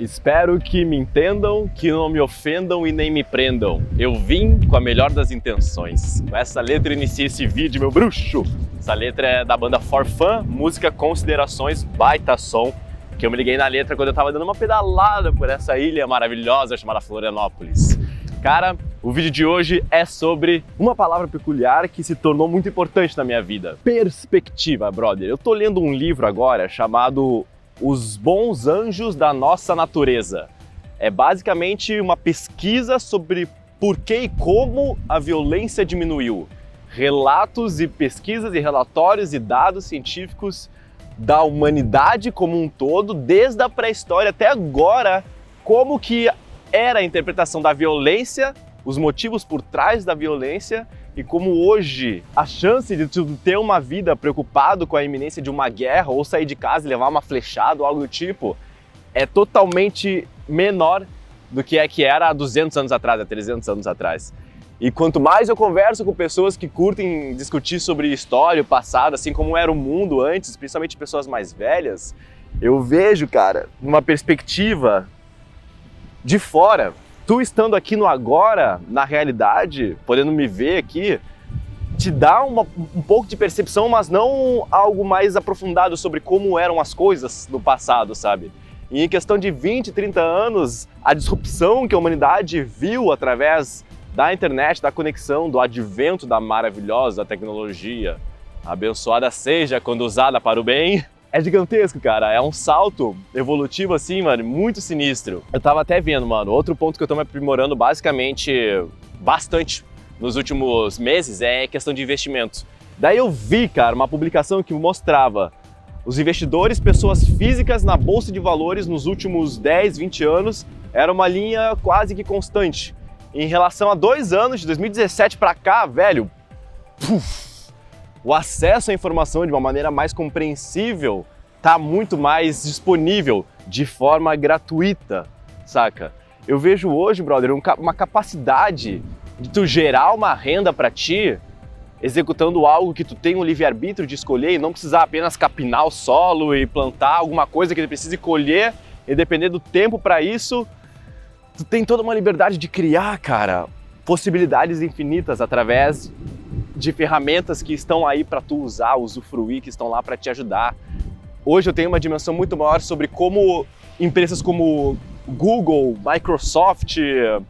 Espero que me entendam, que não me ofendam e nem me prendam. Eu vim com a melhor das intenções. Com essa letra inicia esse vídeo, meu bruxo. Essa letra é da banda For Fun, música Considerações, baita som. Que eu me liguei na letra quando eu tava dando uma pedalada por essa ilha maravilhosa chamada Florianópolis. Cara, o vídeo de hoje é sobre uma palavra peculiar que se tornou muito importante na minha vida. Perspectiva, brother. Eu tô lendo um livro agora chamado Os Bons Anjos da Nossa Natureza. É basicamente uma pesquisa sobre por que e como a violência diminuiu. Relatos e pesquisas e relatórios e dados científicos da humanidade como um todo, desde a pré-história até agora, como que era a interpretação da violência, os motivos por trás da violência e como hoje a chance de tu ter uma vida preocupado com a iminência de uma guerra ou sair de casa e levar uma flechada ou algo do tipo é totalmente menor do que é que era há 200 anos atrás, há 300 anos atrás. E quanto mais eu converso com pessoas que curtem discutir sobre história, o passado, assim como era o mundo antes, principalmente pessoas mais velhas, eu vejo, cara, uma perspectiva de fora, tu estando aqui no agora, na realidade, podendo me ver aqui, te dá uma, um pouco de percepção, mas não algo mais aprofundado sobre como eram as coisas no passado, sabe? E em questão de 20, 30 anos, a disrupção que a humanidade viu através da internet, da conexão, do advento da maravilhosa tecnologia, abençoada seja quando usada para o bem, é gigantesco, cara. É um salto evolutivo assim, mano, muito sinistro. Eu tava até vendo, mano, outro ponto que eu tô me aprimorando basicamente bastante nos últimos meses é questão de investimento. Daí eu vi, cara, uma publicação que mostrava os investidores, pessoas físicas na bolsa de valores nos últimos 10, 20 anos, era uma linha quase que constante. Em relação a dois anos, de 2017 para cá, velho, puf, o acesso à informação de uma maneira mais compreensível está muito mais disponível de forma gratuita, saca? Eu vejo hoje, brother, uma capacidade de tu gerar uma renda para ti executando algo que tu tem um livre-arbítrio de escolher e não precisar apenas capinar o solo e plantar alguma coisa que tu precise colher e depender do tempo para isso, tu tem toda uma liberdade de criar, cara, possibilidades infinitas através de ferramentas que estão aí para tu usar, usufruir, que estão lá para te ajudar. Hoje eu tenho uma dimensão muito maior sobre como empresas como Google, Microsoft,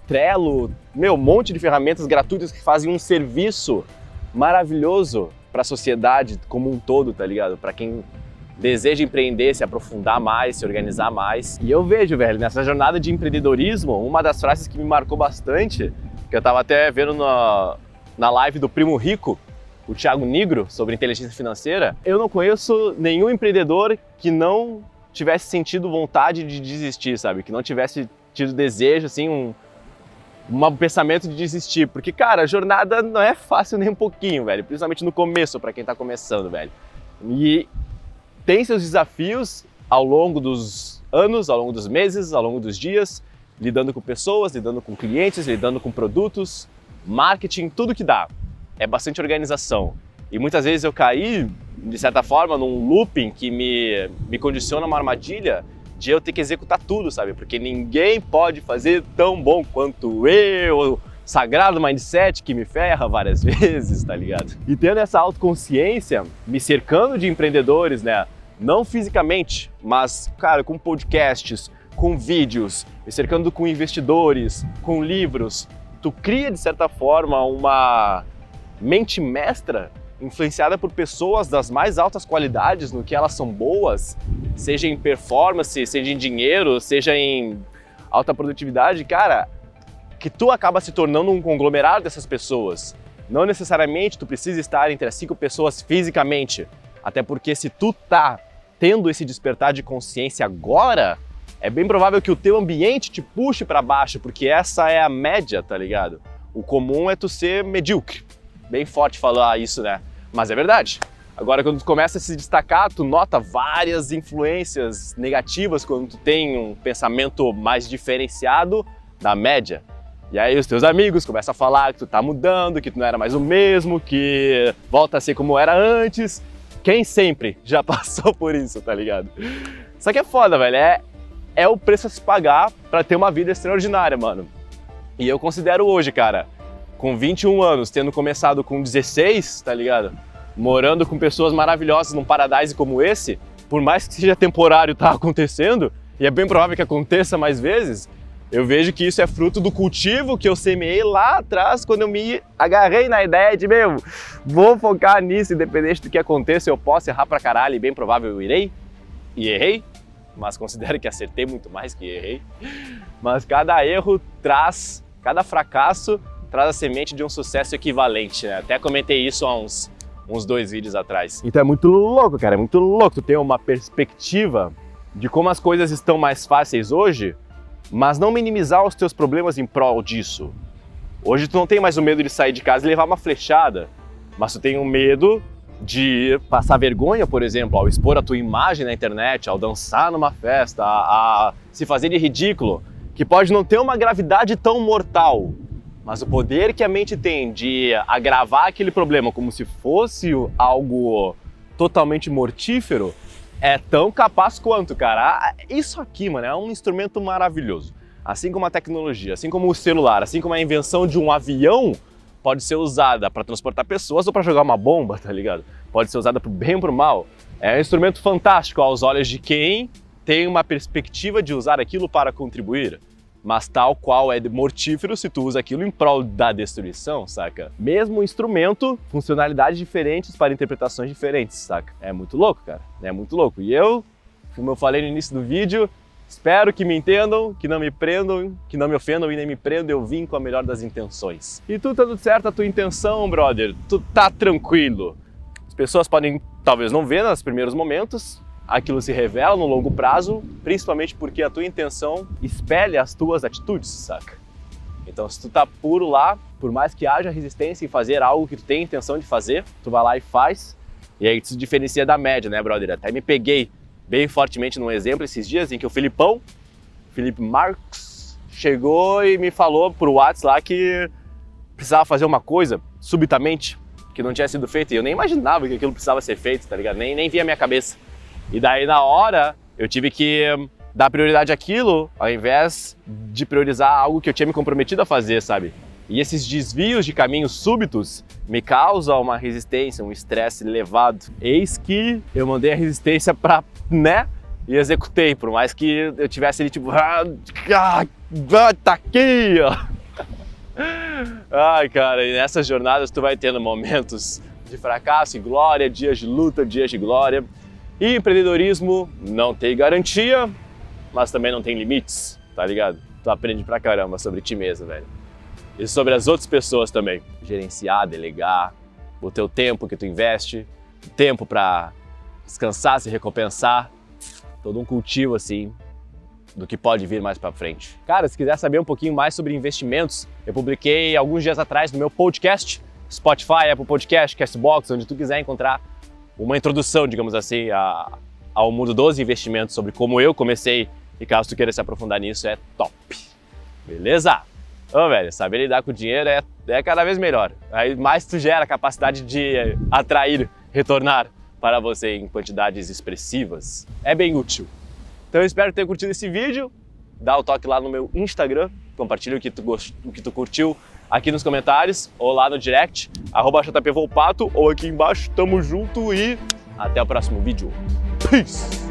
Trello, meu, um monte de ferramentas gratuitas que fazem um serviço maravilhoso para a sociedade como um todo, tá ligado? Para quem deseja empreender, se aprofundar mais, se organizar mais. E eu vejo, velho, nessa jornada de empreendedorismo, uma das frases que me marcou bastante, que eu tava até vendo na, na live do Primo Rico, o Thiago Nigro, sobre inteligência financeira, eu não conheço nenhum empreendedor que não tivesse sentido vontade de desistir, sabe? Que não tivesse tido desejo, assim, um, um pensamento de desistir. Porque, cara, a jornada não é fácil nem um pouquinho, velho. Principalmente no começo, para quem tá começando, velho. E tem seus desafios ao longo dos anos, ao longo dos meses, ao longo dos dias, lidando com pessoas, lidando com clientes, lidando com produtos, marketing, tudo que dá. É bastante organização. E muitas vezes eu caí, de certa forma, num looping que me, me condiciona uma armadilha de eu ter que executar tudo, sabe? Porque ninguém pode fazer tão bom quanto eu, sagrado mindset que me ferra várias vezes, tá ligado? E tendo essa autoconsciência, me cercando de empreendedores, né? Não fisicamente, mas, cara, com podcasts, com vídeos, me cercando com investidores, com livros, tu cria de certa forma uma mente mestra influenciada por pessoas das mais altas qualidades no que elas são boas, seja em performance, seja em dinheiro, seja em alta produtividade, cara, que tu acaba se tornando um conglomerado dessas pessoas. Não necessariamente tu precisa estar entre as cinco pessoas fisicamente, até porque se tu tá tendo esse despertar de consciência agora, é bem provável que o teu ambiente te puxe para baixo, porque essa é a média, tá ligado? O comum é tu ser medíocre. Bem forte falar isso, né? Mas é verdade. Agora, quando tu começa a se destacar, tu nota várias influências negativas quando tu tem um pensamento mais diferenciado da média. E aí os teus amigos começam a falar que tu tá mudando, que tu não era mais o mesmo, que volta a ser como era antes. Quem sempre já passou por isso, tá ligado? Só que é foda, velho. É, é o preço a se pagar para ter uma vida extraordinária, mano. E eu considero hoje, cara, com 21 anos, tendo começado com 16, tá ligado? Morando com pessoas maravilhosas num paradise como esse, por mais que seja temporário tá acontecendo, e é bem provável que aconteça mais vezes, eu vejo que isso é fruto do cultivo que eu semeei lá atrás, quando eu me agarrei na ideia de, meu, vou focar nisso, independente do que aconteça, eu posso errar pra caralho e bem provável eu irei. E errei, mas considero que acertei muito mais que errei. Mas cada erro traz, cada fracasso traz a semente de um sucesso equivalente, né? Até comentei isso há uns, uns dois vídeos atrás. Então é muito louco, cara, é muito louco tu ter uma perspectiva de como as coisas estão mais fáceis hoje mas não minimizar os teus problemas em prol disso. Hoje tu não tem mais o medo de sair de casa e levar uma flechada, mas tu tem o medo de passar vergonha, por exemplo, ao expor a tua imagem na internet, ao dançar numa festa, a, a se fazer de ridículo, que pode não ter uma gravidade tão mortal, mas o poder que a mente tem de agravar aquele problema como se fosse algo totalmente mortífero é tão capaz quanto, cara. Isso aqui, mano, é um instrumento maravilhoso. Assim como a tecnologia, assim como o celular, assim como a invenção de um avião pode ser usada para transportar pessoas ou para jogar uma bomba, tá ligado? Pode ser usada pro bem ou pro mal. É um instrumento fantástico aos olhos de quem tem uma perspectiva de usar aquilo para contribuir mas tal qual é mortífero se tu usa aquilo em prol da destruição, saca? Mesmo instrumento, funcionalidades diferentes para interpretações diferentes, saca? É muito louco, cara. É muito louco. E eu, como eu falei no início do vídeo, espero que me entendam, que não me prendam, que não me ofendam e nem me prendam. Eu vim com a melhor das intenções. E tu tá tudo certo a tua intenção, brother. Tu tá tranquilo. As pessoas podem talvez não ver nos primeiros momentos, aquilo se revela no longo prazo, principalmente porque a tua intenção espelha as tuas atitudes, saca? Então, se tu tá puro lá, por mais que haja resistência em fazer algo que tu tem intenção de fazer, tu vai lá e faz, e aí tu se diferencia da média, né, brother? Até me peguei bem fortemente num exemplo esses dias em que o Filipão, Felipe Marx, chegou e me falou por WhatsApp lá que precisava fazer uma coisa subitamente que não tinha sido feita e eu nem imaginava que aquilo precisava ser feito, tá ligado? Nem, nem via a minha cabeça. E daí na hora eu tive que dar prioridade àquilo ao invés de priorizar algo que eu tinha me comprometido a fazer, sabe? E esses desvios de caminhos súbitos me causam uma resistência, um estresse elevado. Eis que eu mandei a resistência para, né? E executei, por mais que eu tivesse ali tipo, ah, ah, tá aqui, ó. Ai, cara, e nessas jornadas tu vai tendo momentos de fracasso e glória, dias de luta, dias de glória. E empreendedorismo não tem garantia, mas também não tem limites, tá ligado? Tu aprende pra caramba sobre ti mesmo, velho. E sobre as outras pessoas também. Gerenciar, delegar, o teu tempo que tu investe, tempo para descansar, se recompensar, todo um cultivo assim do que pode vir mais para frente. Cara, se quiser saber um pouquinho mais sobre investimentos, eu publiquei alguns dias atrás no meu podcast, Spotify, Apple Podcast, Castbox, onde tu quiser encontrar uma introdução, digamos assim, a, ao mundo dos investimentos, sobre como eu comecei e caso tu queira se aprofundar nisso, é top. Beleza? Ô, velho, saber lidar com o dinheiro é, é cada vez melhor. Aí mais tu gera capacidade de atrair, retornar para você em quantidades expressivas. É bem útil. Então eu espero tenha curtido esse vídeo. Dá o toque lá no meu Instagram, compartilha o que tu, gost... o que tu curtiu aqui nos comentários ou lá no direct, arroba JPVolpato ou aqui embaixo. Tamo junto e até o próximo vídeo. Peace!